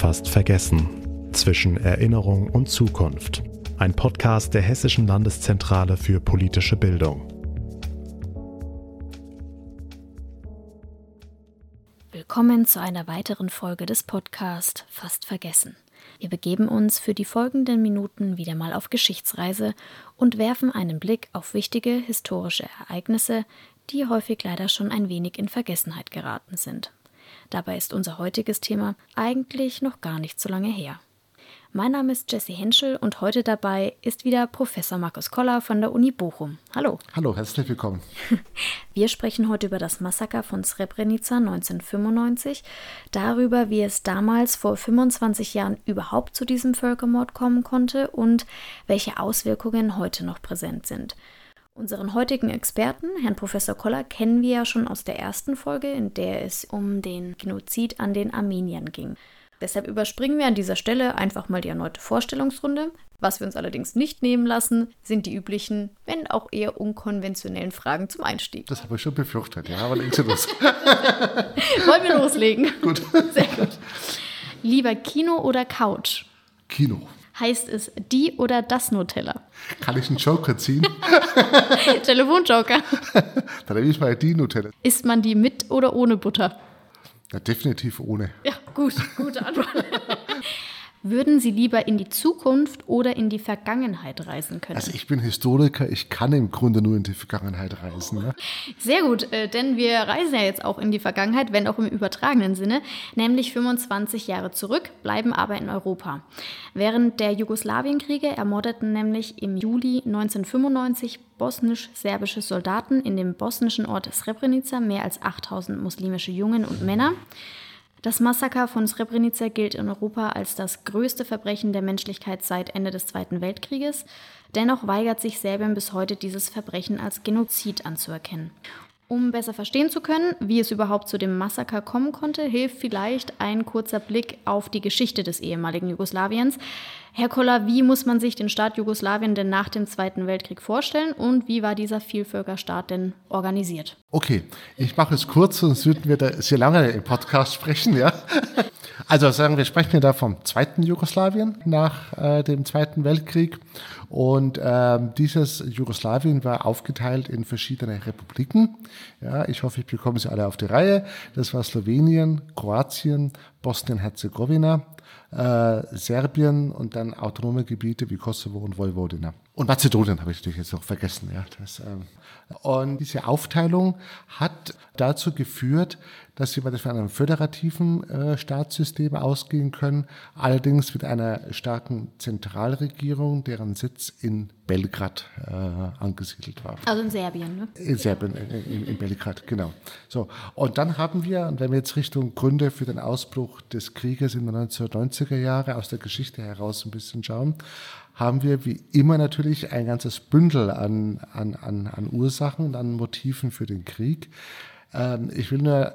Fast vergessen. Zwischen Erinnerung und Zukunft. Ein Podcast der Hessischen Landeszentrale für politische Bildung. Willkommen zu einer weiteren Folge des Podcasts Fast vergessen. Wir begeben uns für die folgenden Minuten wieder mal auf Geschichtsreise und werfen einen Blick auf wichtige historische Ereignisse, die häufig leider schon ein wenig in Vergessenheit geraten sind. Dabei ist unser heutiges Thema eigentlich noch gar nicht so lange her. Mein Name ist Jesse Henschel und heute dabei ist wieder Professor Markus Koller von der Uni Bochum. Hallo. Hallo, herzlich willkommen. Wir sprechen heute über das Massaker von Srebrenica 1995, darüber, wie es damals vor 25 Jahren überhaupt zu diesem Völkermord kommen konnte und welche Auswirkungen heute noch präsent sind. Unseren heutigen Experten, Herrn Professor Koller, kennen wir ja schon aus der ersten Folge, in der es um den Genozid an den Armeniern ging. Deshalb überspringen wir an dieser Stelle einfach mal die erneute Vorstellungsrunde. Was wir uns allerdings nicht nehmen lassen, sind die üblichen, wenn auch eher unkonventionellen Fragen zum Einstieg. Das habe ich schon befürchtet, ja, aber legen Sie los. Wollen wir loslegen? gut. Sehr gut. Lieber Kino oder Couch? Kino. Heißt es die oder das Nutella? Kann ich einen Joker ziehen? Telefonjoker. Dann nehme ich mal die Nutella. Isst man die mit oder ohne Butter? Ja, definitiv ohne. Ja, gut, gute Antwort. Würden Sie lieber in die Zukunft oder in die Vergangenheit reisen können? Also ich bin Historiker, ich kann im Grunde nur in die Vergangenheit reisen. Ne? Sehr gut, äh, denn wir reisen ja jetzt auch in die Vergangenheit, wenn auch im übertragenen Sinne, nämlich 25 Jahre zurück, bleiben aber in Europa. Während der Jugoslawienkriege ermordeten nämlich im Juli 1995 bosnisch-serbische Soldaten in dem bosnischen Ort Srebrenica mehr als 8000 muslimische Jungen und Männer. Das Massaker von Srebrenica gilt in Europa als das größte Verbrechen der Menschlichkeit seit Ende des Zweiten Weltkrieges. Dennoch weigert sich Serbien bis heute, dieses Verbrechen als Genozid anzuerkennen. Um besser verstehen zu können, wie es überhaupt zu dem Massaker kommen konnte, hilft vielleicht ein kurzer Blick auf die Geschichte des ehemaligen Jugoslawiens. Herr Koller, wie muss man sich den Staat Jugoslawien denn nach dem Zweiten Weltkrieg vorstellen und wie war dieser Vielvölkerstaat denn organisiert? Okay, ich mache es kurz, sonst würden wir da sehr lange im Podcast sprechen, ja. Also sagen wir, sprechen wir da vom zweiten Jugoslawien nach äh, dem Zweiten Weltkrieg. Und ähm, dieses Jugoslawien war aufgeteilt in verschiedene Republiken. Ja, ich hoffe, ich bekomme sie alle auf die Reihe. Das war Slowenien, Kroatien, Bosnien-Herzegowina, äh, Serbien und dann autonome Gebiete wie Kosovo und Vojvodina. Und Mazedonien habe ich natürlich jetzt noch vergessen. Ja, das, ähm, und diese Aufteilung hat dazu geführt, dass wir von einem föderativen äh, Staatssystem ausgehen können, allerdings mit einer starken Zentralregierung, deren Sitz in Belgrad äh, angesiedelt war. Also in Serbien, ne? In Serbien, in, in, Belgrad, genau. So, und dann haben wir, und wenn wir jetzt Richtung Gründe für den Ausbruch des Krieges in den 1990er Jahren aus der Geschichte heraus ein bisschen schauen, haben wir wie immer natürlich ein ganzes Bündel an, an, an, an Ursachen und an Motiven für den Krieg. Ähm, ich will nur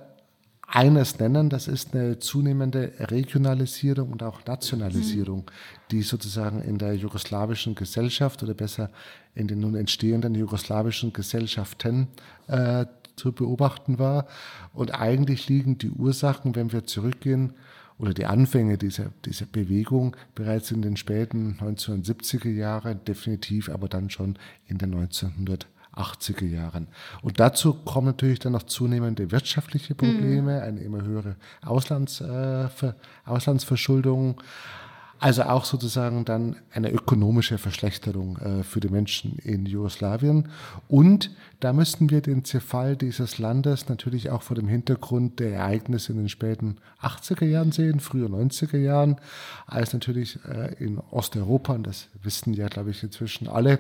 eines nennen, das ist eine zunehmende Regionalisierung und auch Nationalisierung, die sozusagen in der jugoslawischen Gesellschaft oder besser in den nun entstehenden jugoslawischen Gesellschaften äh, zu beobachten war. Und eigentlich liegen die Ursachen, wenn wir zurückgehen, oder die Anfänge dieser, dieser Bewegung bereits in den späten 1970er Jahren, definitiv aber dann schon in den 1980er Jahren. Und dazu kommen natürlich dann noch zunehmende wirtschaftliche Probleme, mhm. eine immer höhere Auslands, äh, Auslandsverschuldung, also auch sozusagen dann eine ökonomische Verschlechterung äh, für die Menschen in Jugoslawien. Und da müssten wir den Zerfall dieses Landes natürlich auch vor dem Hintergrund der Ereignisse in den späten 80er Jahren sehen, früher 90er Jahren, als natürlich äh, in Osteuropa, und das wissen ja, glaube ich, inzwischen alle,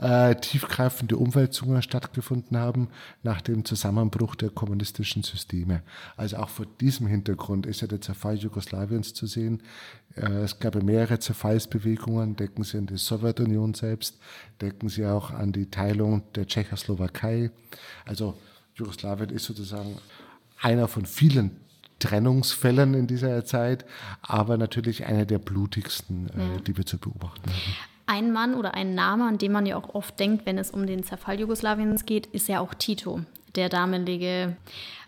äh, tiefgreifende Umwälzungen stattgefunden haben nach dem Zusammenbruch der kommunistischen Systeme. Also auch vor diesem Hintergrund ist ja der Zerfall Jugoslawiens zu sehen. Äh, es gab mehrere Zerfallsbewegungen, denken Sie an die Sowjetunion selbst, denken Sie auch an die Teilung der Tschechoslowakei. Also Jugoslawien ist sozusagen einer von vielen Trennungsfällen in dieser Zeit, aber natürlich einer der blutigsten, äh, ja. die wir zu beobachten haben. Ein Mann oder ein Name, an den man ja auch oft denkt, wenn es um den Zerfall Jugoslawiens geht, ist ja auch Tito der damalige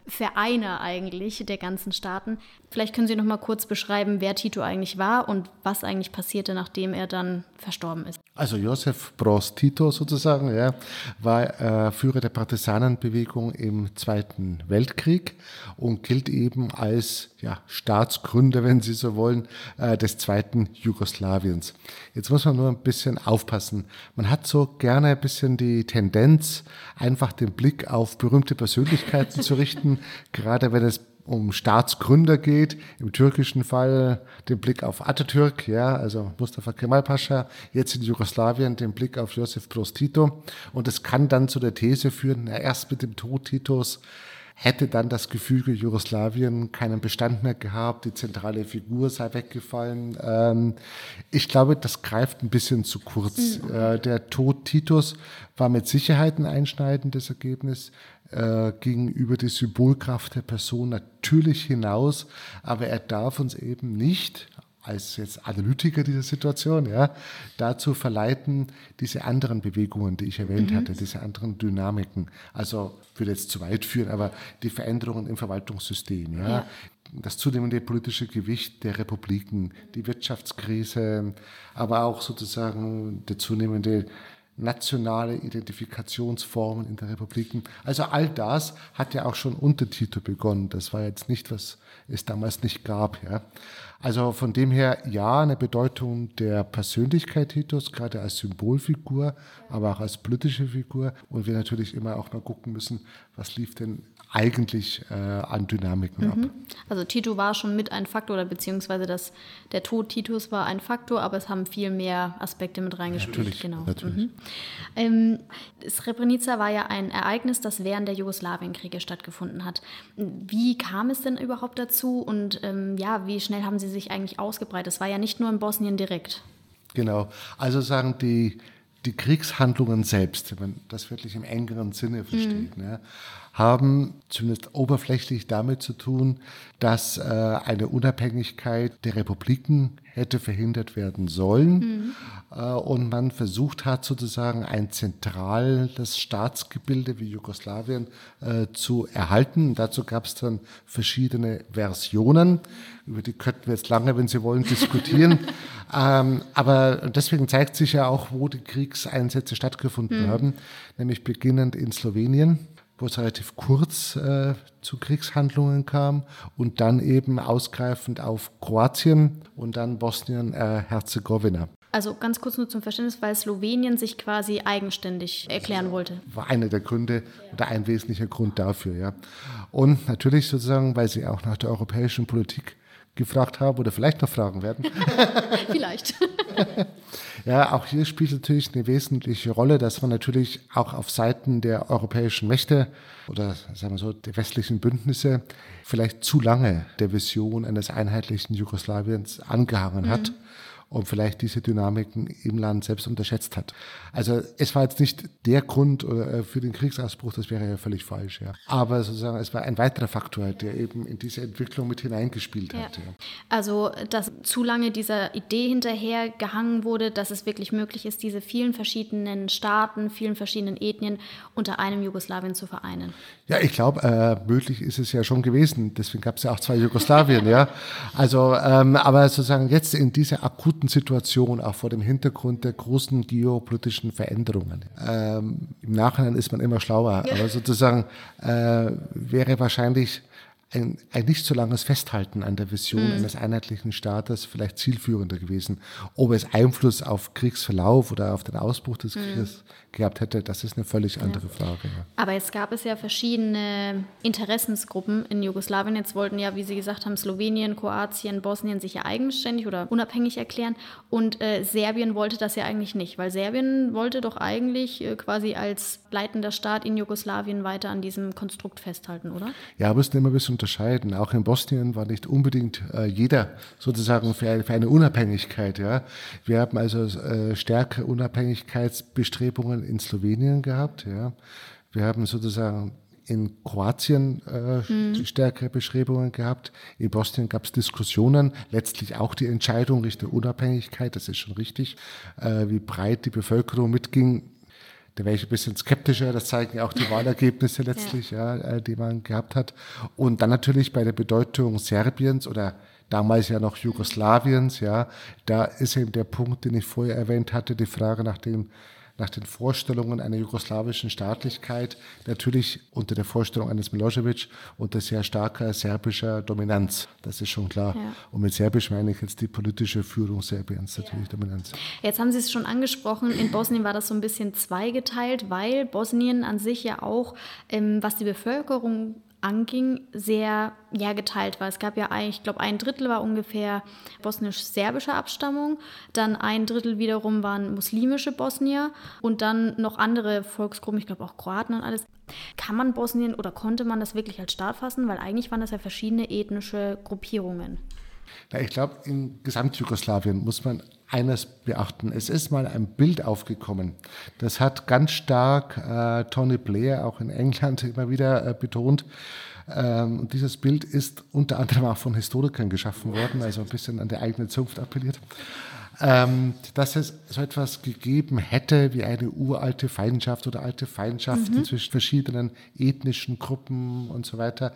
Vereiner eigentlich der ganzen Staaten. Vielleicht können Sie noch mal kurz beschreiben, wer Tito eigentlich war und was eigentlich passierte, nachdem er dann verstorben ist. Also Josef Broz Tito sozusagen, ja, war äh, Führer der Partisanenbewegung im Zweiten Weltkrieg und gilt eben als ja, Staatsgründer, wenn Sie so wollen, äh, des zweiten Jugoslawiens. Jetzt muss man nur ein bisschen aufpassen. Man hat so gerne ein bisschen die Tendenz, einfach den Blick auf berühmte Persönlichkeiten zu richten, gerade wenn es um Staatsgründer geht, im türkischen Fall den Blick auf Atatürk, ja, also Mustafa Kemal Pascha, jetzt in Jugoslawien den Blick auf Josef Broz Tito. Und es kann dann zu der These führen, na, erst mit dem Tod Titos hätte dann das Gefüge Jugoslawien keinen Bestand mehr gehabt, die zentrale Figur sei weggefallen. Ähm, ich glaube, das greift ein bisschen zu kurz. Mhm. Äh, der Tod Titos war mit Sicherheit ein einschneidendes Ergebnis äh, ging über die Symbolkraft der Person natürlich hinaus, aber er darf uns eben nicht als jetzt Analytiker dieser Situation, ja, dazu verleiten, diese anderen Bewegungen, die ich erwähnt mhm. hatte, diese anderen Dynamiken, also würde jetzt zu weit führen, aber die Veränderungen im Verwaltungssystem, ja, ja. das zunehmende politische Gewicht der Republiken, die Wirtschaftskrise, aber auch sozusagen der zunehmende nationale Identifikationsformen in der Republiken. Also all das hat ja auch schon unter Tito begonnen. Das war jetzt nicht, was es damals nicht gab. Ja. Also von dem her ja eine Bedeutung der Persönlichkeit Titos, gerade als Symbolfigur, aber auch als politische Figur. Und wir natürlich immer auch mal gucken müssen, was lief denn eigentlich äh, an Dynamiken mhm. ab. Also Tito war schon mit ein Faktor, oder beziehungsweise das, der Tod Titus war ein Faktor, aber es haben viel mehr Aspekte mit reingespielt. Natürlich, genau. natürlich. Mhm. Ähm, Srebrenica war ja ein Ereignis, das während der Jugoslawienkriege stattgefunden hat. Wie kam es denn überhaupt dazu und ähm, ja, wie schnell haben Sie sich eigentlich ausgebreitet? Es war ja nicht nur in Bosnien direkt. Genau, also sagen die die Kriegshandlungen selbst, wenn man das wirklich im engeren Sinne versteht, mhm. ne, haben zumindest oberflächlich damit zu tun, dass äh, eine Unabhängigkeit der Republiken hätte verhindert werden sollen mhm. äh, und man versucht hat sozusagen ein zentrales Staatsgebilde wie Jugoslawien äh, zu erhalten. dazu gab es dann verschiedene Versionen, über die könnten wir jetzt lange, wenn Sie wollen, diskutieren. ähm, aber deswegen zeigt sich ja auch, wo die Kriegseinsätze stattgefunden mhm. haben, nämlich beginnend in Slowenien wo es relativ kurz äh, zu Kriegshandlungen kam und dann eben ausgreifend auf Kroatien und dann Bosnien-Herzegowina. Äh, also ganz kurz nur zum Verständnis, weil Slowenien sich quasi eigenständig erklären wollte. War einer der Gründe oder ein wesentlicher Grund dafür, ja. Und natürlich sozusagen, weil sie auch nach der europäischen Politik gefragt haben oder vielleicht noch fragen werden. vielleicht. Ja, auch hier spielt natürlich eine wesentliche Rolle, dass man natürlich auch auf Seiten der europäischen Mächte oder sagen wir so der westlichen Bündnisse vielleicht zu lange der Vision eines einheitlichen Jugoslawiens angehangen mhm. Und vielleicht diese Dynamiken im Land selbst unterschätzt hat. Also es war jetzt nicht der Grund äh, für den Kriegsausbruch, das wäre ja völlig falsch, ja. Aber sozusagen es war ein weiterer Faktor, der eben in diese Entwicklung mit hineingespielt ja. hat. Ja. Also dass zu lange dieser Idee hinterher gehangen wurde, dass es wirklich möglich ist, diese vielen verschiedenen Staaten, vielen verschiedenen Ethnien unter einem Jugoslawien zu vereinen. Ja, ich glaube, äh, möglich ist es ja schon gewesen. Deswegen gab es ja auch zwei Jugoslawien, ja. Also, ähm, aber sozusagen jetzt in dieser akuten akuten Situation, auch vor dem Hintergrund der großen geopolitischen Veränderungen. Ähm, Im Nachhinein ist man immer schlauer, aber sozusagen äh, wäre wahrscheinlich ein, ein nicht so langes Festhalten an der Vision mhm. eines einheitlichen Staates vielleicht zielführender gewesen. Ob es Einfluss auf Kriegsverlauf oder auf den Ausbruch des mhm. Krieges gehabt hätte, das ist eine völlig andere ja. Frage. Ja. Aber es gab es ja verschiedene Interessensgruppen in Jugoslawien. Jetzt wollten ja, wie Sie gesagt haben, Slowenien, Kroatien, Bosnien sich ja eigenständig oder unabhängig erklären. Und äh, Serbien wollte das ja eigentlich nicht, weil Serbien wollte doch eigentlich äh, quasi als leitender Staat in Jugoslawien weiter an diesem Konstrukt festhalten, oder? Ja, wir müssen immer ein bisschen unterscheiden. Auch in Bosnien war nicht unbedingt äh, jeder sozusagen für, für, eine Unabhängigkeit. Ja. Wir haben also äh, stärkere Unabhängigkeitsbestrebungen in Slowenien gehabt. Ja. Wir haben sozusagen in Kroatien äh, mhm. stärkere Bestrebungen gehabt. In Bosnien gab es Diskussionen, letztlich auch die Entscheidung Richtung Unabhängigkeit, das ist schon richtig, äh, wie breit die Bevölkerung mitging Da wäre ich ein bisschen skeptischer, das zeigen ja auch die Wahlergebnisse letztlich, ja. ja äh, die man gehabt hat. Und dann natürlich bei der Bedeutung Serbiens oder damals ja noch Jugoslawiens, ja, da ist eben der Punkt, den ich vorher erwähnt hatte, die Frage nach dem nach den Vorstellungen einer jugoslawischen Staatlichkeit, natürlich unter der Vorstellung eines Milosevic unter sehr starker serbischer Dominanz. Das ist schon klar. Ja. Und mit Serbisch meine ich jetzt die politische Führung Serbiens, natürlich ja. Dominanz. Jetzt haben Sie es schon angesprochen, in Bosnien war das so ein bisschen zweigeteilt, weil Bosnien an sich ja auch, ähm, was die Bevölkerung anging, sehr ja, geteilt war. Es gab ja, ich glaube, ein Drittel war ungefähr bosnisch-serbischer Abstammung, dann ein Drittel wiederum waren muslimische Bosnier und dann noch andere Volksgruppen, ich glaube auch Kroaten und alles. Kann man Bosnien oder konnte man das wirklich als Staat fassen? Weil eigentlich waren das ja verschiedene ethnische Gruppierungen. Na, ich glaube, in Gesamtjugoslawien muss man eines beachten. Es ist mal ein Bild aufgekommen. Das hat ganz stark äh, Tony Blair auch in England immer wieder äh, betont. Ähm, und dieses Bild ist unter anderem auch von Historikern geschaffen worden, also ein bisschen an der eigene Zunft appelliert. Ähm, dass es so etwas gegeben hätte wie eine uralte Feindschaft oder alte Feindschaften mhm. zwischen verschiedenen ethnischen Gruppen und so weiter.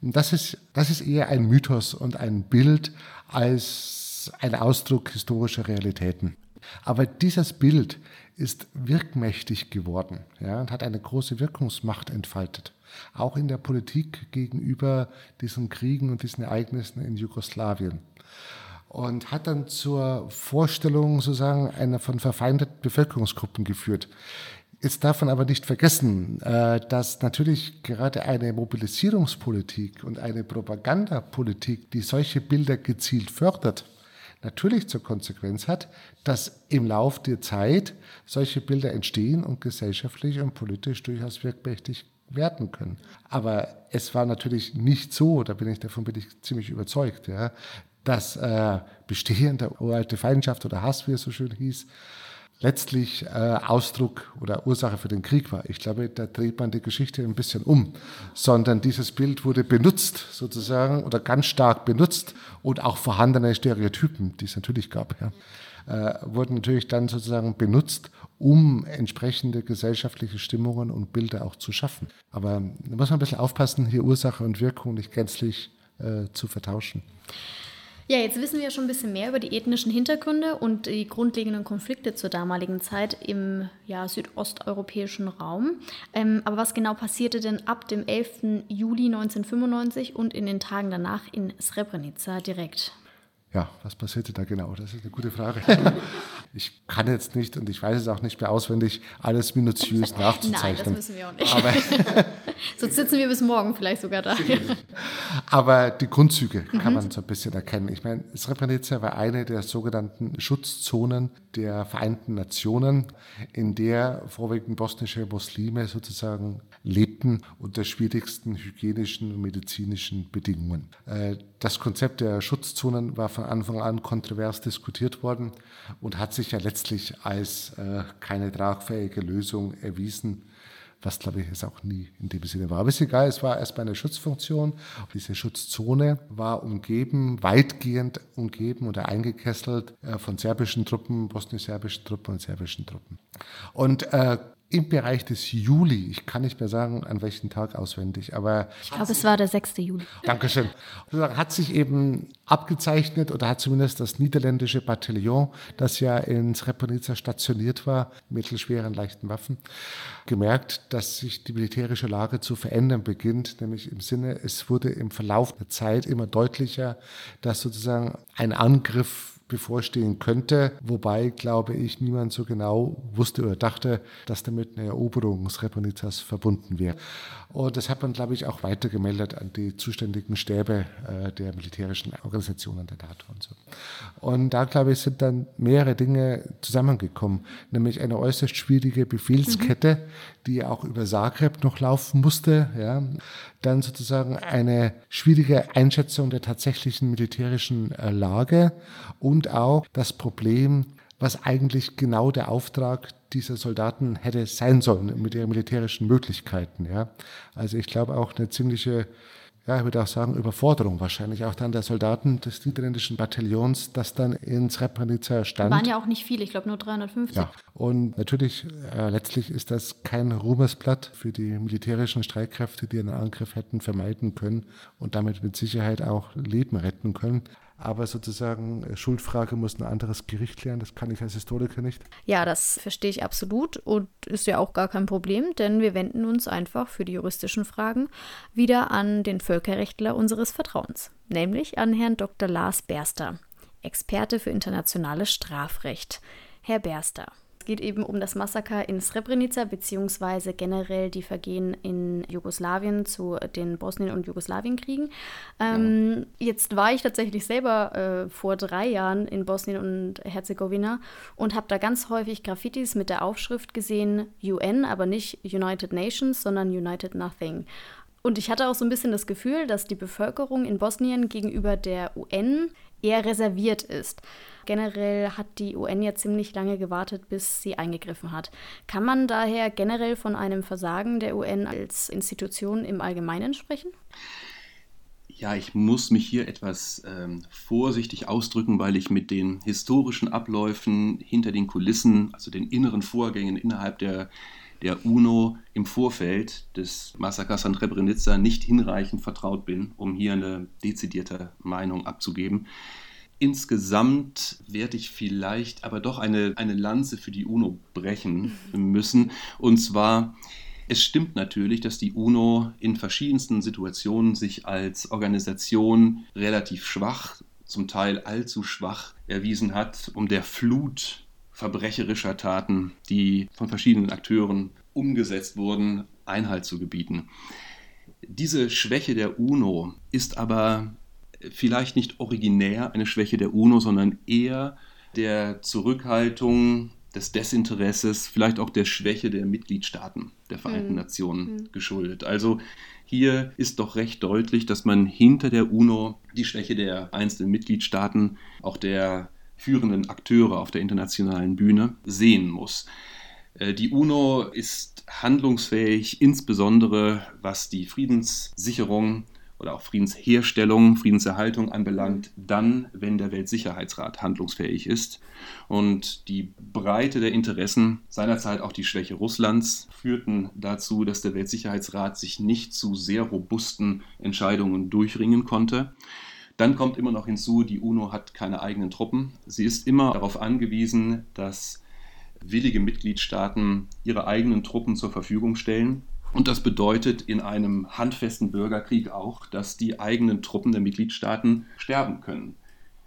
Das ist, das ist eher ein Mythos und ein Bild als ein Ausdruck historischer Realitäten. Aber dieses Bild ist wirkmächtig geworden ja, und hat eine große Wirkungsmacht entfaltet, auch in der Politik gegenüber diesen Kriegen und diesen Ereignissen in Jugoslawien. Und hat dann zur Vorstellung sozusagen einer von verfeindeten Bevölkerungsgruppen geführt. Jetzt darf man aber nicht vergessen, äh, dass natürlich gerade eine Mobilisierungspolitik und eine Propagandapolitik, die solche Bilder gezielt fördert, natürlich zur Konsequenz hat, dass im Lauf der Zeit solche Bilder entstehen und gesellschaftlich und politisch durchaus wirkmächtig werden können. Aber es war natürlich nicht so, da bin ich davon bin ich ziemlich überzeugt, ja, dass äh, bestehende uralte Feindschaft oder Hass, wie es so schön hieß, letztlich äh, Ausdruck oder Ursache für den Krieg war. Ich glaube, da dreht man die Geschichte ein bisschen um, sondern dieses Bild wurde benutzt sozusagen oder ganz stark benutzt und auch vorhandene Stereotypen, die es natürlich gab, ja, äh, wurden natürlich dann sozusagen benutzt, um entsprechende gesellschaftliche Stimmungen und Bilder auch zu schaffen. Aber da muss man ein bisschen aufpassen, hier Ursache und Wirkung nicht gänzlich äh, zu vertauschen. Ja, jetzt wissen wir schon ein bisschen mehr über die ethnischen Hintergründe und die grundlegenden Konflikte zur damaligen Zeit im ja, südosteuropäischen Raum. Ähm, aber was genau passierte denn ab dem 11. Juli 1995 und in den Tagen danach in Srebrenica direkt? Ja, was passierte da genau? Das ist eine gute Frage. Ich kann jetzt nicht und ich weiß es auch nicht mehr auswendig, alles minutiös nachzuzeichnen. Nein, das müssen wir auch nicht. Aber Sonst sitzen wir bis morgen vielleicht sogar da. Aber die Grundzüge kann mhm. man so ein bisschen erkennen. Ich meine, Srebrenica war eine der sogenannten Schutzzonen der Vereinten Nationen, in der vorwiegend bosnische Muslime sozusagen lebten unter schwierigsten hygienischen und medizinischen Bedingungen. Äh, das Konzept der Schutzzonen war von Anfang an kontrovers diskutiert worden und hat sich ja letztlich als äh, keine tragfähige Lösung erwiesen was glaube ich jetzt auch nie in dem Sinne war. Aber ist egal, es war erstmal eine Schutzfunktion. Diese Schutzzone war umgeben, weitgehend umgeben oder eingekesselt äh, von serbischen Truppen, bosnisch-serbischen Truppen und serbischen Truppen. Und äh, im Bereich des Juli, ich kann nicht mehr sagen, an welchem Tag auswendig, aber. Ich glaube, es war der 6. Juli. Dankeschön. Hat sich eben abgezeichnet oder hat zumindest das niederländische Bataillon, das ja in Srebrenica stationiert war, mittelschweren, leichten Waffen, gemerkt, dass sich die militärische Lage zu verändern beginnt, nämlich im Sinne, es wurde im Verlauf der Zeit immer deutlicher, dass sozusagen ein Angriff bevorstehen könnte, wobei, glaube ich, niemand so genau wusste oder dachte, dass damit eine Eroberung Srebrenicas verbunden wäre. Und das hat man, glaube ich, auch weitergemeldet an die zuständigen Stäbe äh, der militärischen Organisationen der NATO und so. Und da, glaube ich, sind dann mehrere Dinge zusammengekommen, nämlich eine äußerst schwierige Befehlskette, mhm. Die auch über Zagreb noch laufen musste. Ja. Dann sozusagen eine schwierige Einschätzung der tatsächlichen militärischen äh, Lage und auch das Problem, was eigentlich genau der Auftrag dieser Soldaten hätte sein sollen mit ihren militärischen Möglichkeiten. Ja. Also ich glaube auch eine ziemliche ja, ich würde auch sagen, Überforderung wahrscheinlich auch dann der Soldaten des niederländischen Bataillons, das dann in Srebrenica stand. Waren ja auch nicht viele, ich glaube nur 350. Ja, und natürlich, äh, letztlich ist das kein Ruhmesblatt für die militärischen Streitkräfte, die einen Angriff hätten vermeiden können und damit mit Sicherheit auch Leben retten können. Aber sozusagen äh, Schuldfrage muss ein anderes Gericht klären. Das kann ich als Historiker nicht. Ja, das verstehe ich absolut und ist ja auch gar kein Problem, denn wir wenden uns einfach für die juristischen Fragen wieder an den Völkerrechtler unseres Vertrauens, nämlich an Herrn Dr. Lars Berster, Experte für internationales Strafrecht. Herr Berster, es geht eben um das Massaker in Srebrenica beziehungsweise generell die Vergehen in Jugoslawien zu den Bosnien- und Jugoslawienkriegen. Ähm, ja. Jetzt war ich tatsächlich selber äh, vor drei Jahren in Bosnien und Herzegowina und habe da ganz häufig Graffitis mit der Aufschrift gesehen UN, aber nicht United Nations, sondern United Nothing. Und ich hatte auch so ein bisschen das Gefühl, dass die Bevölkerung in Bosnien gegenüber der UN eher reserviert ist. Generell hat die UN ja ziemlich lange gewartet, bis sie eingegriffen hat. Kann man daher generell von einem Versagen der UN als Institution im Allgemeinen sprechen? Ja, ich muss mich hier etwas ähm, vorsichtig ausdrücken, weil ich mit den historischen Abläufen hinter den Kulissen, also den inneren Vorgängen innerhalb der, der UNO im Vorfeld des Massakers an Srebrenica nicht hinreichend vertraut bin, um hier eine dezidierte Meinung abzugeben. Insgesamt werde ich vielleicht aber doch eine, eine Lanze für die UNO brechen müssen. Und zwar, es stimmt natürlich, dass die UNO in verschiedensten Situationen sich als Organisation relativ schwach, zum Teil allzu schwach erwiesen hat, um der Flut verbrecherischer Taten, die von verschiedenen Akteuren umgesetzt wurden, Einhalt zu gebieten. Diese Schwäche der UNO ist aber vielleicht nicht originär eine Schwäche der UNO, sondern eher der Zurückhaltung, des Desinteresses, vielleicht auch der Schwäche der Mitgliedstaaten der Vereinten mhm. Nationen mhm. geschuldet. Also hier ist doch recht deutlich, dass man hinter der UNO die Schwäche der einzelnen Mitgliedstaaten, auch der führenden Akteure auf der internationalen Bühne sehen muss. Äh, die UNO ist handlungsfähig, insbesondere was die Friedenssicherung oder auch Friedensherstellung, Friedenserhaltung anbelangt, dann, wenn der Weltsicherheitsrat handlungsfähig ist. Und die Breite der Interessen, seinerzeit auch die Schwäche Russlands, führten dazu, dass der Weltsicherheitsrat sich nicht zu sehr robusten Entscheidungen durchringen konnte. Dann kommt immer noch hinzu, die UNO hat keine eigenen Truppen. Sie ist immer darauf angewiesen, dass willige Mitgliedstaaten ihre eigenen Truppen zur Verfügung stellen. Und das bedeutet in einem handfesten Bürgerkrieg auch, dass die eigenen Truppen der Mitgliedstaaten sterben können.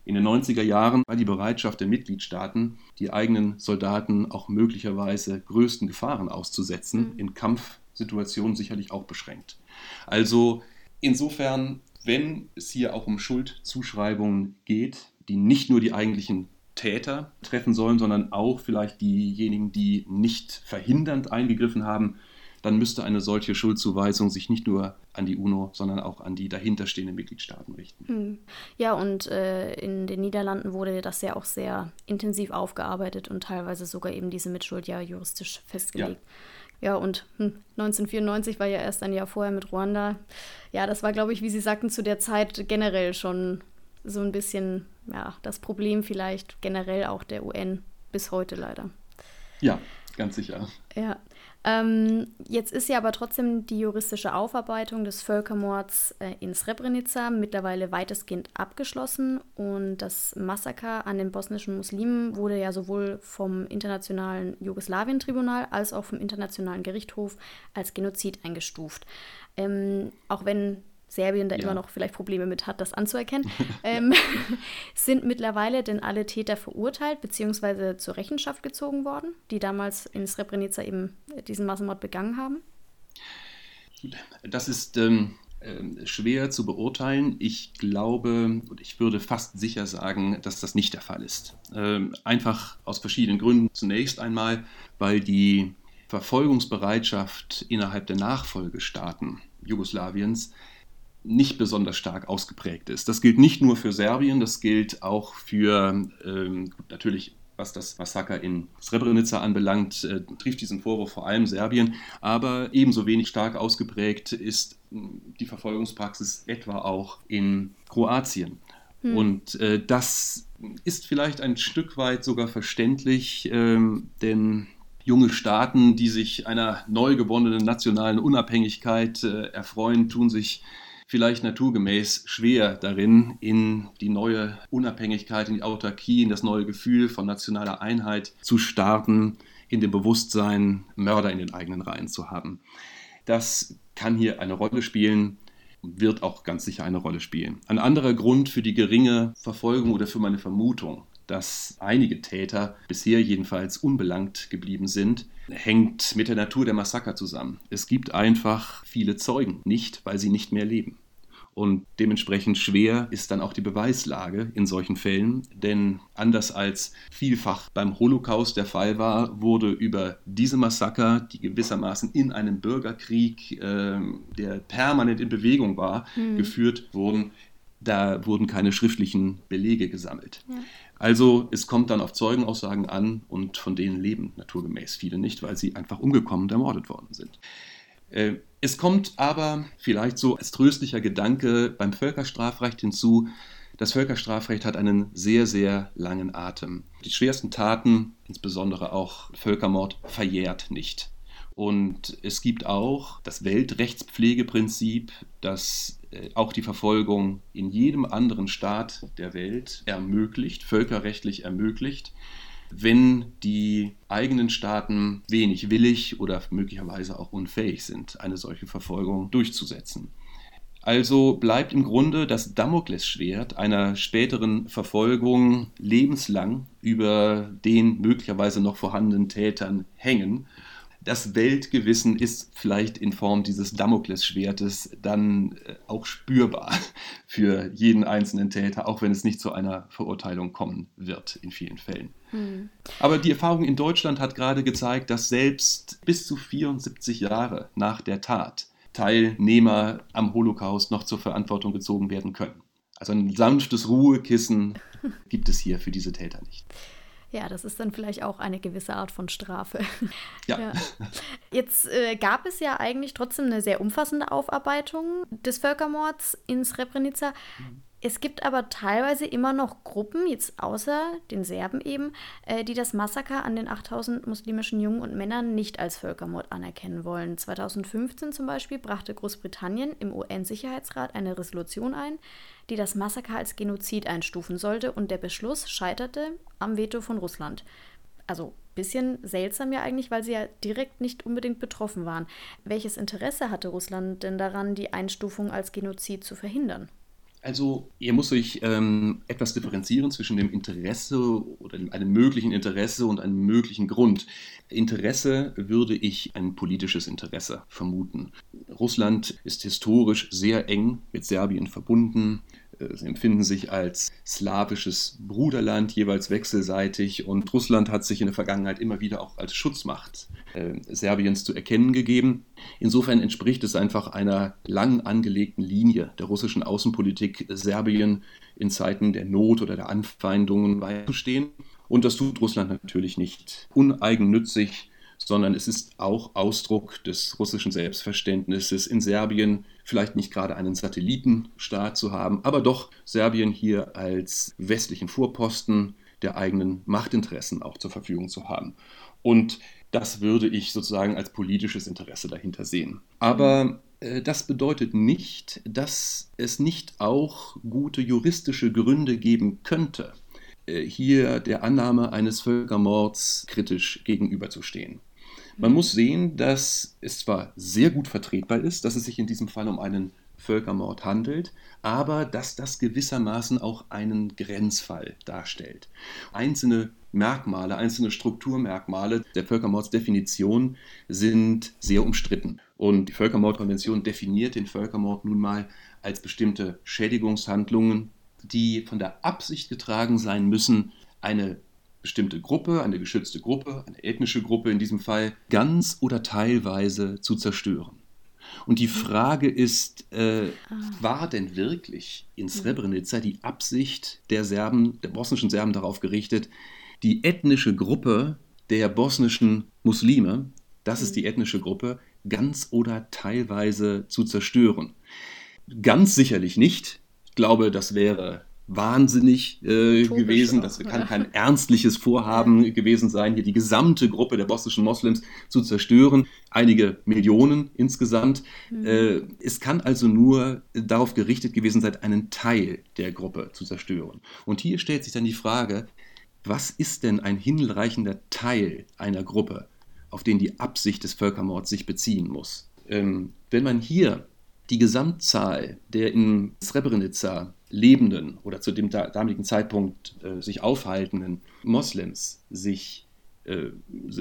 In den 90er Jahren war die Bereitschaft der Mitgliedstaaten, die eigenen Soldaten auch möglicherweise größten Gefahren auszusetzen, mhm. in Kampfsituationen sicherlich auch beschränkt. Also insofern, wenn es hier auch um Schuldzuschreibungen geht, die nicht nur die eigentlichen Täter treffen sollen, sondern auch vielleicht diejenigen, die nicht verhindernd eingegriffen haben, dann müsste eine solche Schuldzuweisung sich nicht nur an die UNO, sondern auch an die dahinterstehenden Mitgliedstaaten richten. Hm. Ja, und äh, in den Niederlanden wurde das ja auch sehr intensiv aufgearbeitet und teilweise sogar eben diese Mitschuld ja juristisch festgelegt. Ja. Ja, und hm, 1994 war ja erst ein Jahr vorher mit Ruanda. Ja, das war, glaube ich, wie Sie sagten, zu der Zeit generell schon so ein bisschen ja, das Problem vielleicht generell auch der UN bis heute leider. Ja, ganz sicher. Ja. Ähm, jetzt ist ja aber trotzdem die juristische Aufarbeitung des Völkermords äh, in Srebrenica mittlerweile weitestgehend abgeschlossen und das Massaker an den bosnischen Muslimen wurde ja sowohl vom Internationalen Jugoslawien-Tribunal als auch vom Internationalen Gerichtshof als Genozid eingestuft. Ähm, auch wenn Serbien da ja. immer noch vielleicht Probleme mit hat, das anzuerkennen. ähm, sind mittlerweile denn alle Täter verurteilt bzw. zur Rechenschaft gezogen worden, die damals in Srebrenica eben diesen Massenmord begangen haben? Das ist ähm, äh, schwer zu beurteilen. Ich glaube und ich würde fast sicher sagen, dass das nicht der Fall ist. Ähm, einfach aus verschiedenen Gründen. Zunächst einmal, weil die Verfolgungsbereitschaft innerhalb der Nachfolgestaaten Jugoslawiens nicht besonders stark ausgeprägt ist. Das gilt nicht nur für Serbien, das gilt auch für ähm, natürlich was das Massaker in Srebrenica anbelangt, äh, trifft diesen Vorwurf vor allem Serbien, aber ebenso wenig stark ausgeprägt ist die Verfolgungspraxis etwa auch in Kroatien. Hm. Und äh, das ist vielleicht ein Stück weit sogar verständlich, ähm, denn junge Staaten, die sich einer neu gewonnenen nationalen Unabhängigkeit äh, erfreuen, tun sich vielleicht naturgemäß schwer darin, in die neue Unabhängigkeit, in die Autarkie, in das neue Gefühl von nationaler Einheit zu starten, in dem Bewusstsein, Mörder in den eigenen Reihen zu haben. Das kann hier eine Rolle spielen wird auch ganz sicher eine Rolle spielen. Ein anderer Grund für die geringe Verfolgung oder für meine Vermutung dass einige Täter bisher jedenfalls unbelangt geblieben sind, hängt mit der Natur der Massaker zusammen. Es gibt einfach viele Zeugen, nicht weil sie nicht mehr leben. Und dementsprechend schwer ist dann auch die Beweislage in solchen Fällen, denn anders als vielfach beim Holocaust der Fall war, wurde über diese Massaker, die gewissermaßen in einem Bürgerkrieg, äh, der permanent in Bewegung war, mhm. geführt wurden, da wurden keine schriftlichen Belege gesammelt. Ja. Also es kommt dann auf Zeugenaussagen an und von denen leben naturgemäß viele nicht, weil sie einfach umgekommen und ermordet worden sind. Äh, es kommt aber vielleicht so als tröstlicher Gedanke beim Völkerstrafrecht hinzu, das Völkerstrafrecht hat einen sehr, sehr langen Atem. Die schwersten Taten, insbesondere auch Völkermord, verjährt nicht. Und es gibt auch das Weltrechtspflegeprinzip, das auch die Verfolgung in jedem anderen Staat der Welt ermöglicht, völkerrechtlich ermöglicht, wenn die eigenen Staaten wenig willig oder möglicherweise auch unfähig sind, eine solche Verfolgung durchzusetzen. Also bleibt im Grunde das Damoklesschwert einer späteren Verfolgung lebenslang über den möglicherweise noch vorhandenen Tätern hängen das Weltgewissen ist vielleicht in Form dieses Damoklesschwertes dann äh, auch spürbar für jeden einzelnen Täter, auch wenn es nicht zu einer Verurteilung kommen wird in vielen Fällen. Hm. Aber die Erfahrung in Deutschland hat gerade gezeigt, dass selbst bis zu 74 Jahre nach der Tat Teilnehmer am Holocaust noch zur Verantwortung gezogen werden können. Also ein sanftes Ruhekissen gibt es hier für diese Täter nicht. Ja, das ist dann vielleicht auch eine gewisse Art von Strafe. Ja. ja. Jetzt äh, gab es ja eigentlich trotzdem eine sehr umfassende Aufarbeitung des Völkermords in Srebrenica. Mhm. Es gibt aber teilweise immer noch Gruppen, jetzt außer den Serben eben, äh, die das Massaker an den 8000 muslimischen Jungen und Männern nicht als Völkermord anerkennen wollen. 2015 zum Beispiel brachte Großbritannien im UN-Sicherheitsrat eine Resolution ein, die das Massaker als Genozid einstufen sollte und der Beschluss scheiterte am Veto von Russland. Also bisschen seltsam ja eigentlich, weil sie ja direkt nicht unbedingt betroffen waren. Welches Interesse hatte Russland denn daran, die Einstufung als Genozid zu verhindern? Also hier muss sich ähm, etwas differenzieren zwischen dem Interesse oder einem möglichen Interesse und einem möglichen Grund. Interesse würde ich ein politisches Interesse vermuten. Russland ist historisch sehr eng mit Serbien verbunden. Äh, sie empfinden sich als slawisches Bruderland, jeweils wechselseitig. Und Russland hat sich in der Vergangenheit immer wieder auch als Schutzmacht äh, Serbiens zu erkennen gegeben. Insofern entspricht es einfach einer lang angelegten Linie der russischen Außenpolitik, Serbien in Zeiten der Not oder der Anfeindungen beizustehen. Und das tut Russland natürlich nicht uneigennützig, sondern es ist auch Ausdruck des russischen Selbstverständnisses in Serbien vielleicht nicht gerade einen Satellitenstaat zu haben, aber doch Serbien hier als westlichen Vorposten der eigenen Machtinteressen auch zur Verfügung zu haben. Und das würde ich sozusagen als politisches Interesse dahinter sehen. Aber äh, das bedeutet nicht, dass es nicht auch gute juristische Gründe geben könnte, hier der Annahme eines Völkermords kritisch gegenüberzustehen. Man muss sehen, dass es zwar sehr gut vertretbar ist, dass es sich in diesem Fall um einen Völkermord handelt, aber dass das gewissermaßen auch einen Grenzfall darstellt. Einzelne Merkmale, einzelne Strukturmerkmale der Völkermordsdefinition sind sehr umstritten. Und die Völkermordkonvention definiert den Völkermord nun mal als bestimmte Schädigungshandlungen, die von der Absicht getragen sein müssen, eine bestimmte Gruppe, eine geschützte Gruppe, eine ethnische Gruppe in diesem Fall, ganz oder teilweise zu zerstören. Und die Frage ist, äh, ah. war denn wirklich in Srebrenica die Absicht der Serben, der bosnischen Serben darauf gerichtet, die ethnische Gruppe der bosnischen Muslime, das ist die ethnische Gruppe, ganz oder teilweise zu zerstören. Ganz sicherlich nicht. Ich glaube, das wäre wahnsinnig äh, gewesen. Das kann ja. kein ernstliches Vorhaben gewesen sein, hier die gesamte Gruppe der bosnischen Moslems zu zerstören. Einige Millionen insgesamt. Mhm. Äh, es kann also nur darauf gerichtet gewesen sein, einen Teil der Gruppe zu zerstören. Und hier stellt sich dann die Frage, was ist denn ein hinreichender Teil einer Gruppe, auf den die Absicht des Völkermords sich beziehen muss? Ähm, wenn man hier die Gesamtzahl der in Srebrenica lebenden oder zu dem damaligen Zeitpunkt äh, sich aufhaltenden Moslems sich äh,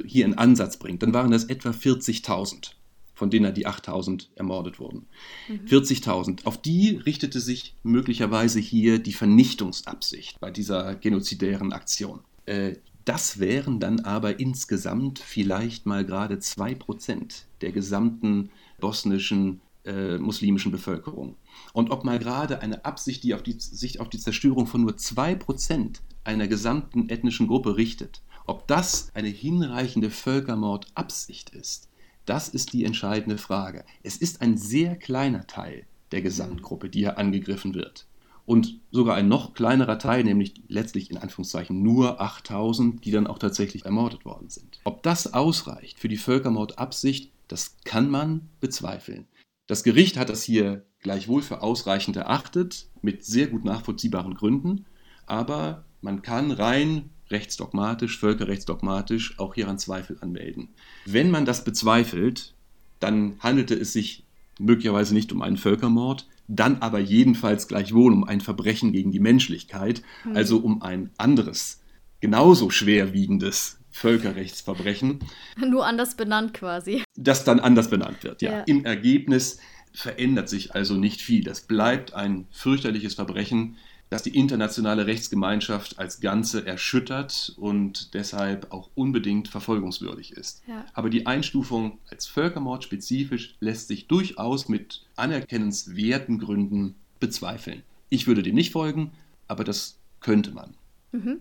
hier in Ansatz bringt, dann waren das etwa 40.000, von denen die 8.000 ermordet wurden. Mhm. 40.000. Auf die richtete sich möglicherweise hier die Vernichtungsabsicht bei dieser genozidären Aktion. Äh, das wären dann aber insgesamt vielleicht mal gerade 2% der gesamten bosnischen äh, muslimischen Bevölkerung. Und ob mal gerade eine Absicht, die auf die, sich auf die Zerstörung von nur 2% einer gesamten ethnischen Gruppe richtet, ob das eine hinreichende Völkermordabsicht ist, das ist die entscheidende Frage. Es ist ein sehr kleiner Teil der Gesamtgruppe, die hier angegriffen wird. Und sogar ein noch kleinerer Teil, nämlich letztlich in Anführungszeichen nur 8000, die dann auch tatsächlich ermordet worden sind. Ob das ausreicht für die Völkermordabsicht, das kann man bezweifeln. Das Gericht hat das hier gleichwohl für ausreichend erachtet, mit sehr gut nachvollziehbaren Gründen, aber man kann rein rechtsdogmatisch, völkerrechtsdogmatisch auch hieran Zweifel anmelden. Wenn man das bezweifelt, dann handelte es sich möglicherweise nicht um einen Völkermord, dann aber jedenfalls gleichwohl um ein Verbrechen gegen die Menschlichkeit, mhm. also um ein anderes, genauso schwerwiegendes Völkerrechtsverbrechen. Nur anders benannt quasi. Das dann anders benannt wird, ja. ja. Im Ergebnis verändert sich also nicht viel. Das bleibt ein fürchterliches Verbrechen, das die internationale Rechtsgemeinschaft als Ganze erschüttert und deshalb auch unbedingt verfolgungswürdig ist. Ja. Aber die Einstufung als Völkermord spezifisch lässt sich durchaus mit anerkennenswerten Gründen bezweifeln. Ich würde dem nicht folgen, aber das könnte man. Mhm.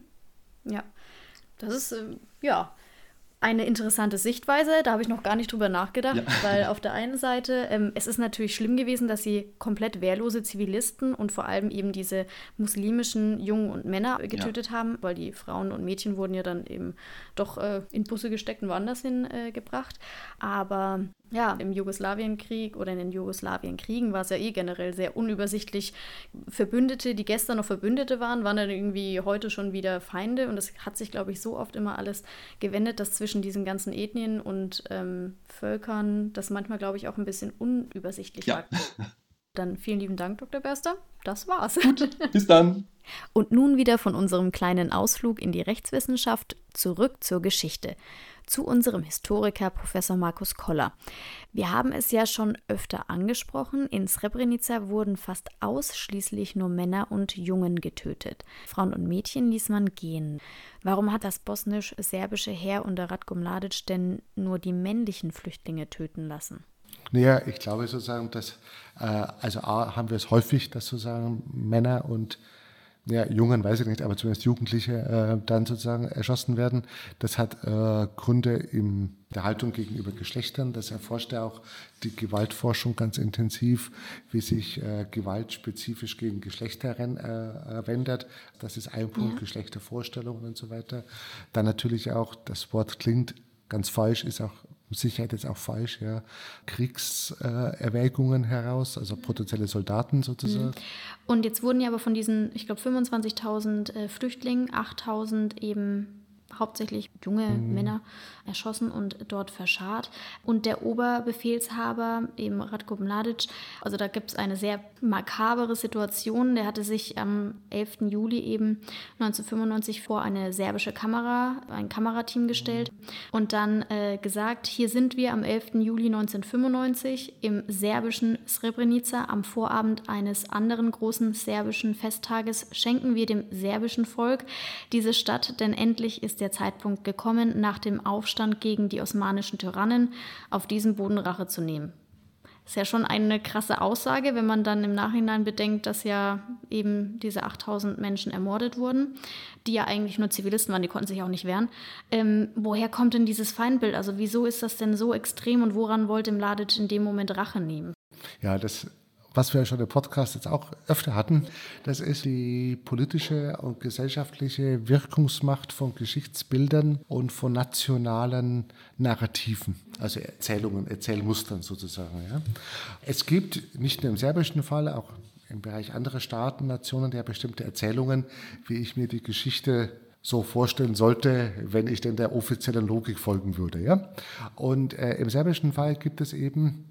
Ja. Das ist, äh, ja, eine interessante Sichtweise. Da habe ich noch gar nicht drüber nachgedacht, ja. weil auf der einen Seite, ähm, es ist natürlich schlimm gewesen, dass sie komplett wehrlose Zivilisten und vor allem eben diese muslimischen Jungen und Männer getötet ja. haben, weil die Frauen und Mädchen wurden ja dann eben doch äh, in Busse gesteckt und woanders hingebracht. Äh, Aber ja, im Jugoslawienkrieg oder in den Jugoslawienkriegen war es ja eh generell sehr unübersichtlich. Verbündete, die gestern noch Verbündete waren, waren dann irgendwie heute schon wieder Feinde und es hat sich, glaube ich, so oft immer alles gewendet, dass zwischen diesen ganzen Ethnien und ähm, Völkern das manchmal, glaube ich, auch ein bisschen unübersichtlich ja. war. Dann vielen lieben Dank, Dr. Berster. Das war's. Gut, bis dann. Und nun wieder von unserem kleinen Ausflug in die Rechtswissenschaft zurück zur Geschichte zu unserem Historiker Professor Markus Koller. Wir haben es ja schon öfter angesprochen, in Srebrenica wurden fast ausschließlich nur Männer und Jungen getötet. Frauen und Mädchen ließ man gehen. Warum hat das bosnisch-serbische Heer unter Ratko Mladic denn nur die männlichen Flüchtlinge töten lassen? Naja, ich glaube sozusagen, dass, äh, also A, haben wir es häufig, dass sozusagen Männer und ja, Jungen weiß ich nicht, aber zumindest Jugendliche äh, dann sozusagen erschossen werden. Das hat äh, Gründe in der Haltung gegenüber Geschlechtern. Das erforscht ja auch die Gewaltforschung ganz intensiv, wie sich äh, Gewalt spezifisch gegen Geschlechter äh, wendet. Das ist ein Punkt, ja. Geschlechtervorstellungen und so weiter. Dann natürlich auch, das Wort klingt ganz falsch, ist auch Sicherheit jetzt auch falsch, ja, Kriegserwägungen heraus, also potenzielle Soldaten sozusagen. Mhm. Und jetzt wurden ja aber von diesen, ich glaube, 25.000 äh, Flüchtlingen 8.000 eben hauptsächlich junge mhm. Männer erschossen und dort verscharrt. Und der Oberbefehlshaber, eben Ratko Mladic, also da gibt es eine sehr makabere Situation. Der hatte sich am 11. Juli eben 1995 vor eine serbische Kamera, ein Kamerateam gestellt und dann äh, gesagt, hier sind wir am 11. Juli 1995 im serbischen Srebrenica am Vorabend eines anderen großen serbischen Festtages schenken wir dem serbischen Volk diese Stadt, denn endlich ist der Zeitpunkt gekommen, nach dem Aufstand gegen die osmanischen Tyrannen auf diesem Boden Rache zu nehmen. Ist ja schon eine krasse Aussage, wenn man dann im Nachhinein bedenkt, dass ja eben diese 8000 Menschen ermordet wurden, die ja eigentlich nur Zivilisten waren, die konnten sich auch nicht wehren. Ähm, woher kommt denn dieses Feindbild? Also wieso ist das denn so extrem und woran wollte Mladic in dem Moment Rache nehmen? Ja, das was wir schon im Podcast jetzt auch öfter hatten, das ist die politische und gesellschaftliche Wirkungsmacht von Geschichtsbildern und von nationalen Narrativen, also Erzählungen, Erzählmustern sozusagen. Ja. Es gibt nicht nur im serbischen Fall, auch im Bereich anderer Staaten, Nationen, ja bestimmte Erzählungen, wie ich mir die Geschichte so vorstellen sollte, wenn ich denn der offiziellen Logik folgen würde. Ja? Und äh, im serbischen Fall gibt es eben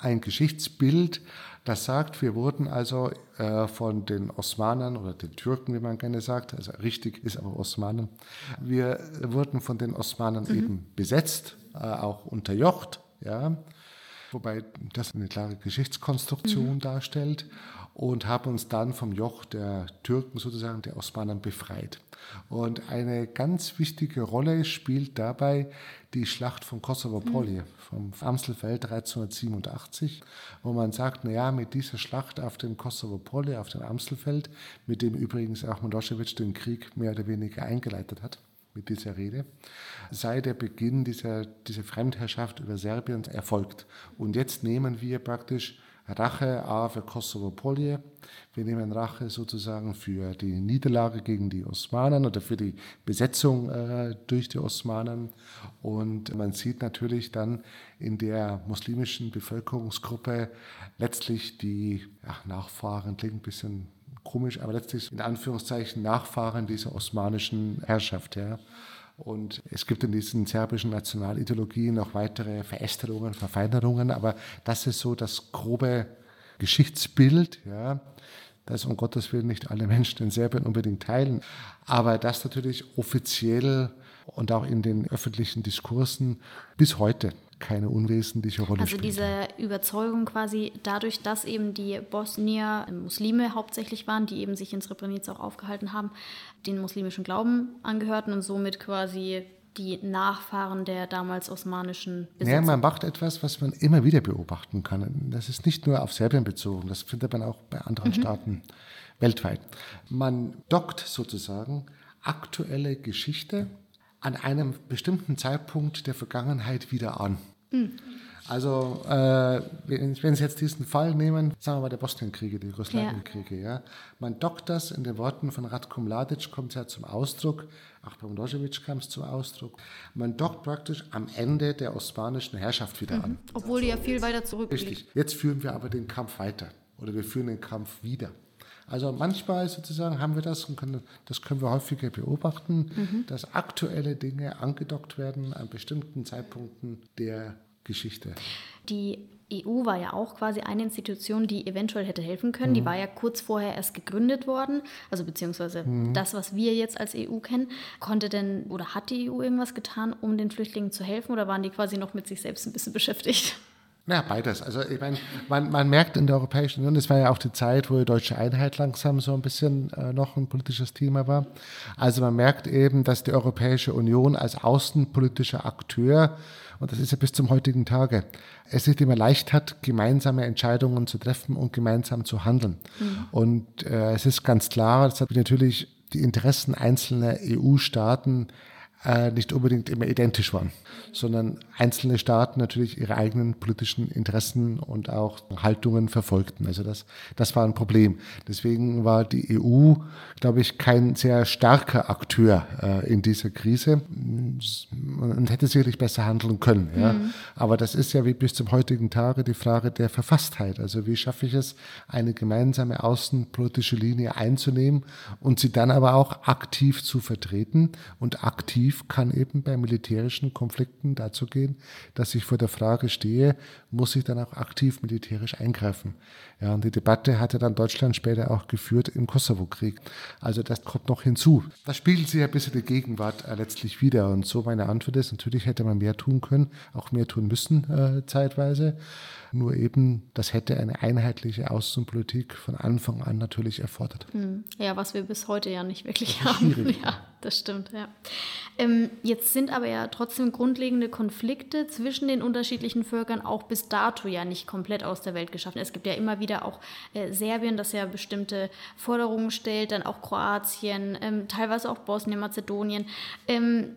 ein Geschichtsbild, das sagt, wir wurden also äh, von den Osmanen oder den Türken, wie man gerne sagt, also richtig ist aber Osmanen, wir wurden von den Osmanen mhm. eben besetzt, äh, auch unterjocht, ja, wobei das eine klare Geschichtskonstruktion mhm. darstellt und haben uns dann vom Joch der Türken sozusagen, der Osmanen befreit. Und eine ganz wichtige Rolle spielt dabei die Schlacht von Kosovo Polje, vom Amstelfeld 1387, wo man sagt, naja, mit dieser Schlacht auf dem Kosovo Polje, auf dem Amstelfeld, mit dem übrigens auch Milosevic den Krieg mehr oder weniger eingeleitet hat, mit dieser Rede, sei der Beginn dieser, dieser Fremdherrschaft über Serbien erfolgt. Und jetzt nehmen wir praktisch Rache A für Kosovo Polje. Wir nehmen Rache sozusagen für die Niederlage gegen die Osmanen oder für die Besetzung äh, durch die Osmanen. Und man sieht natürlich dann in der muslimischen Bevölkerungsgruppe letztlich die ja, Nachfahren, klingt ein bisschen komisch, aber letztlich in Anführungszeichen Nachfahren dieser osmanischen Herrschaft. Ja. Und es gibt in diesen serbischen Nationalideologien noch weitere Verästelungen, Verfeinerungen, aber das ist so das grobe Geschichtsbild, ja, das um Gottes Willen nicht alle Menschen in Serbien unbedingt teilen, aber das natürlich offiziell und auch in den öffentlichen Diskursen bis heute keine unwesentliche Rolle also spielt. Also diese Überzeugung quasi dadurch, dass eben die Bosnier Muslime hauptsächlich waren, die eben sich in Srebrenica auch aufgehalten haben, den muslimischen Glauben angehörten und somit quasi die Nachfahren der damals osmanischen Besitzer. Ja, man macht etwas, was man immer wieder beobachten kann. Das ist nicht nur auf Serbien bezogen, das findet man auch bei anderen mhm. Staaten weltweit. Man dockt sozusagen aktuelle Geschichte an einem bestimmten Zeitpunkt der Vergangenheit wieder an. Mhm. Also, äh, wenn, Sie jetzt diesen Fall nehmen, sagen wir mal der Bosnienkriege, die Jugoslawienkriege, ja. ja. Man dockt das in den Worten von Ratko Mladic, kommt es ja zum Ausdruck, auch bei Milosevic kam es zum Ausdruck. Man dockt praktisch am Ende der osmanischen Herrschaft wieder mhm. an. Obwohl die ja viel weiter zurückliegt. Richtig. Jetzt führen wir aber den Kampf weiter oder wir führen den Kampf wieder. Also manchmal sozusagen haben wir das und können, das können wir häufiger beobachten, mhm. dass aktuelle Dinge angedockt werden an bestimmten Zeitpunkten der Geschichte. Die EU war ja auch quasi eine Institution, die eventuell hätte helfen können. Mhm. Die war ja kurz vorher erst gegründet worden, also beziehungsweise mhm. das, was wir jetzt als EU kennen. Konnte denn oder hat die EU irgendwas getan, um den Flüchtlingen zu helfen oder waren die quasi noch mit sich selbst ein bisschen beschäftigt? Ja, beides. Also ich meine, man, man merkt in der Europäischen Union, das war ja auch die Zeit, wo die deutsche Einheit langsam so ein bisschen äh, noch ein politisches Thema war. Also man merkt eben, dass die Europäische Union als außenpolitischer Akteur, und das ist ja bis zum heutigen Tage, es nicht immer leicht hat, gemeinsame Entscheidungen zu treffen und gemeinsam zu handeln. Mhm. Und äh, es ist ganz klar, dass natürlich die Interessen einzelner EU-Staaten äh, nicht unbedingt immer identisch waren, sondern einzelne Staaten natürlich ihre eigenen politischen Interessen und auch Haltungen verfolgten. Also das, das war ein Problem. Deswegen war die EU, glaube ich, kein sehr starker Akteur äh, in dieser Krise und hätte sicherlich besser handeln können. Ja. Mhm. Aber das ist ja wie bis zum heutigen Tage die Frage der Verfasstheit. Also wie schaffe ich es, eine gemeinsame außenpolitische Linie einzunehmen und sie dann aber auch aktiv zu vertreten und aktiv kann eben bei militärischen Konflikten dazu gehen, dass ich vor der Frage stehe, muss ich dann auch aktiv militärisch eingreifen? Ja, und die Debatte hatte dann Deutschland später auch geführt im Kosovo-Krieg. Also das kommt noch hinzu. Das spiegelt sich ein bisschen die Gegenwart äh, letztlich wieder. Und so meine Antwort ist, natürlich hätte man mehr tun können, auch mehr tun müssen äh, zeitweise. Nur eben, das hätte eine einheitliche Außenpolitik von Anfang an natürlich erfordert. Hm. Ja, was wir bis heute ja nicht wirklich haben. Ja. das stimmt, ja. Ähm, jetzt sind aber ja trotzdem grundlegende Konflikte zwischen den unterschiedlichen Völkern auch bis dato ja nicht komplett aus der Welt geschaffen. Es gibt ja immer wieder auch äh, Serbien, das ja bestimmte Forderungen stellt, dann auch Kroatien, ähm, teilweise auch Bosnien, Mazedonien. Ähm,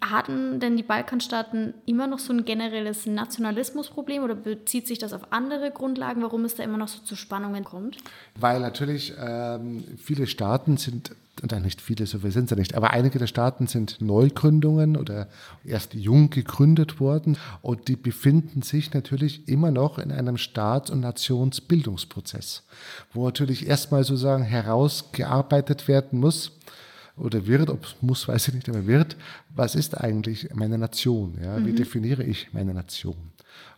hatten denn die Balkanstaaten immer noch so ein generelles Nationalismusproblem oder bezieht sich das auf andere Grundlagen, warum es da immer noch so zu Spannungen kommt? Weil natürlich ähm, viele Staaten sind, und nicht viele, so viele sind es ja nicht, aber einige der Staaten sind Neugründungen oder erst jung gegründet worden und die befinden sich natürlich immer noch in einem Staats- und Nationsbildungsprozess, wo natürlich erstmal sozusagen herausgearbeitet werden muss, oder wird, ob es muss, weiß ich nicht, aber wird, was ist eigentlich meine Nation? Ja? Wie mhm. definiere ich meine Nation?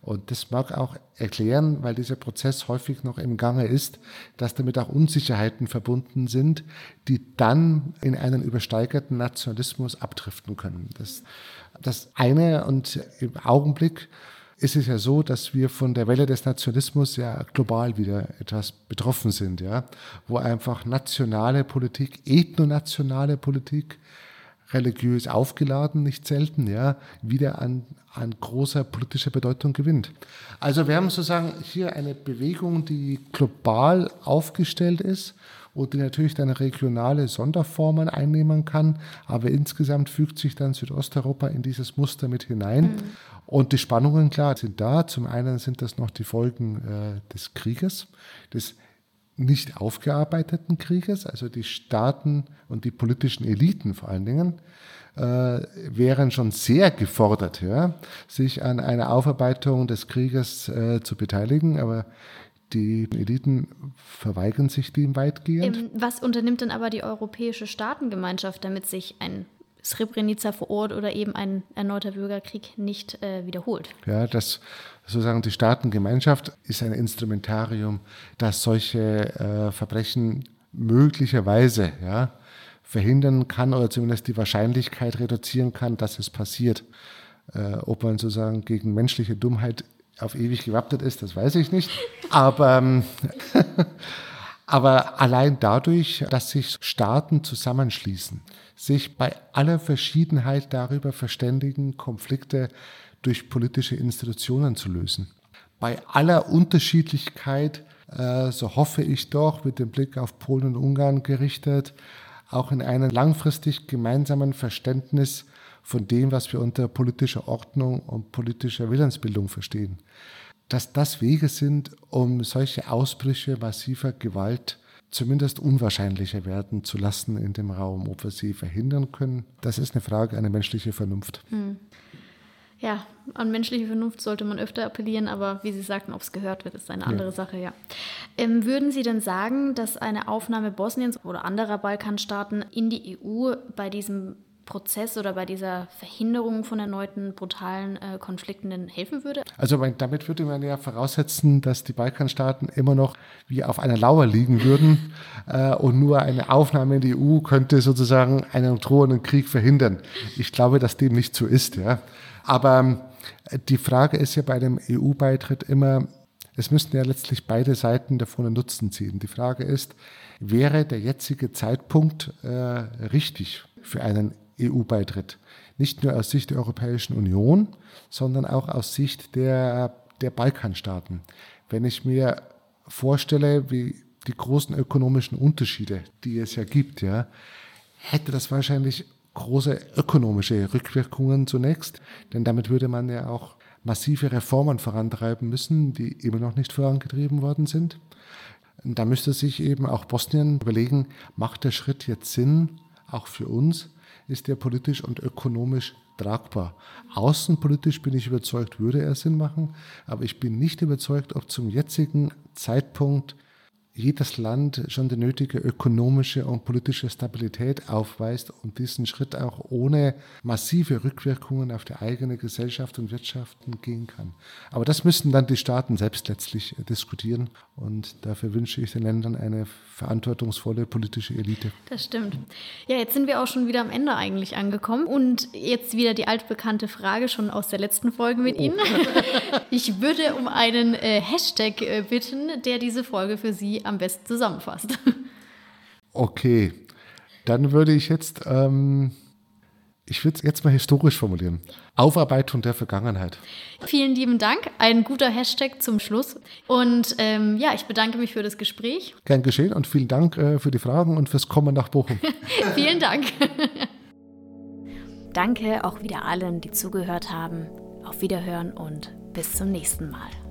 Und das mag auch erklären, weil dieser Prozess häufig noch im Gange ist, dass damit auch Unsicherheiten verbunden sind, die dann in einen übersteigerten Nationalismus abdriften können. Das, das eine und im Augenblick ist es ja so, dass wir von der Welle des Nationalismus ja global wieder etwas betroffen sind, ja, wo einfach nationale Politik, ethnonationale Politik, religiös aufgeladen, nicht selten, ja, wieder an, an großer politischer Bedeutung gewinnt. Also wir haben sozusagen hier eine Bewegung, die global aufgestellt ist und die natürlich dann regionale Sonderformen einnehmen kann. Aber insgesamt fügt sich dann Südosteuropa in dieses Muster mit hinein. Mhm. Und die Spannungen, klar, sind da. Zum einen sind das noch die Folgen äh, des Krieges, des nicht aufgearbeiteten Krieges, also die Staaten und die politischen Eliten vor allen Dingen, äh, wären schon sehr gefordert, ja, sich an einer Aufarbeitung des Krieges äh, zu beteiligen. Aber die Eliten verweigern sich dem weitgehend. Was unternimmt denn aber die Europäische Staatengemeinschaft, damit sich ein Srebrenica vor Ort oder eben ein erneuter Bürgerkrieg nicht äh, wiederholt? Ja, das sozusagen die Staatengemeinschaft ist ein Instrumentarium, das solche äh, Verbrechen möglicherweise ja, verhindern kann oder zumindest die Wahrscheinlichkeit reduzieren kann, dass es passiert. Äh, ob man sozusagen gegen menschliche Dummheit auf ewig gewappnet ist, das weiß ich nicht. Aber, ähm, aber allein dadurch, dass sich Staaten zusammenschließen, sich bei aller Verschiedenheit darüber verständigen, Konflikte durch politische Institutionen zu lösen. Bei aller Unterschiedlichkeit, äh, so hoffe ich doch, mit dem Blick auf Polen und Ungarn gerichtet, auch in einem langfristig gemeinsamen Verständnis von dem, was wir unter politischer Ordnung und politischer Willensbildung verstehen. Dass das Wege sind, um solche Ausbrüche massiver Gewalt zumindest unwahrscheinlicher werden zu lassen in dem Raum. Ob wir sie verhindern können, das ist eine Frage an die menschliche Vernunft. Hm. Ja, an menschliche Vernunft sollte man öfter appellieren, aber wie Sie sagten, ob es gehört wird, ist eine andere ja. Sache, ja. Ähm, würden Sie denn sagen, dass eine Aufnahme Bosniens oder anderer Balkanstaaten in die EU bei diesem Prozess oder bei dieser Verhinderung von erneuten brutalen äh, Konflikten denn helfen würde? Also damit würde man ja voraussetzen, dass die Balkanstaaten immer noch wie auf einer Lauer liegen würden äh, und nur eine Aufnahme in die EU könnte sozusagen einen drohenden Krieg verhindern. Ich glaube, dass dem nicht so ist. Ja. Aber äh, die Frage ist ja bei dem EU-Beitritt immer, es müssten ja letztlich beide Seiten davon einen Nutzen ziehen. Die Frage ist, wäre der jetzige Zeitpunkt äh, richtig für einen EU-Beitritt. Nicht nur aus Sicht der Europäischen Union, sondern auch aus Sicht der, der Balkanstaaten. Wenn ich mir vorstelle, wie die großen ökonomischen Unterschiede, die es ja gibt, ja, hätte das wahrscheinlich große ökonomische Rückwirkungen zunächst, denn damit würde man ja auch massive Reformen vorantreiben müssen, die immer noch nicht vorangetrieben worden sind. Da müsste sich eben auch Bosnien überlegen, macht der Schritt jetzt Sinn, auch für uns, ist der politisch und ökonomisch tragbar. Außenpolitisch bin ich überzeugt, würde er Sinn machen, aber ich bin nicht überzeugt, ob zum jetzigen Zeitpunkt jedes Land schon die nötige ökonomische und politische Stabilität aufweist und diesen Schritt auch ohne massive Rückwirkungen auf die eigene Gesellschaft und Wirtschaft gehen kann. Aber das müssen dann die Staaten selbst letztlich diskutieren und dafür wünsche ich den Ländern eine verantwortungsvolle politische Elite. Das stimmt. Ja, jetzt sind wir auch schon wieder am Ende eigentlich angekommen und jetzt wieder die altbekannte Frage schon aus der letzten Folge mit oh. Ihnen. Ich würde um einen äh, Hashtag äh, bitten, der diese Folge für Sie am besten zusammenfasst. Okay. Dann würde ich jetzt, ähm, ich würde es jetzt mal historisch formulieren. Aufarbeitung der Vergangenheit. Vielen lieben Dank. Ein guter Hashtag zum Schluss. Und ähm, ja, ich bedanke mich für das Gespräch. Gern geschehen und vielen Dank äh, für die Fragen und fürs Kommen nach Bochum. vielen Dank. Danke auch wieder allen, die zugehört haben. Auf Wiederhören und bis zum nächsten Mal.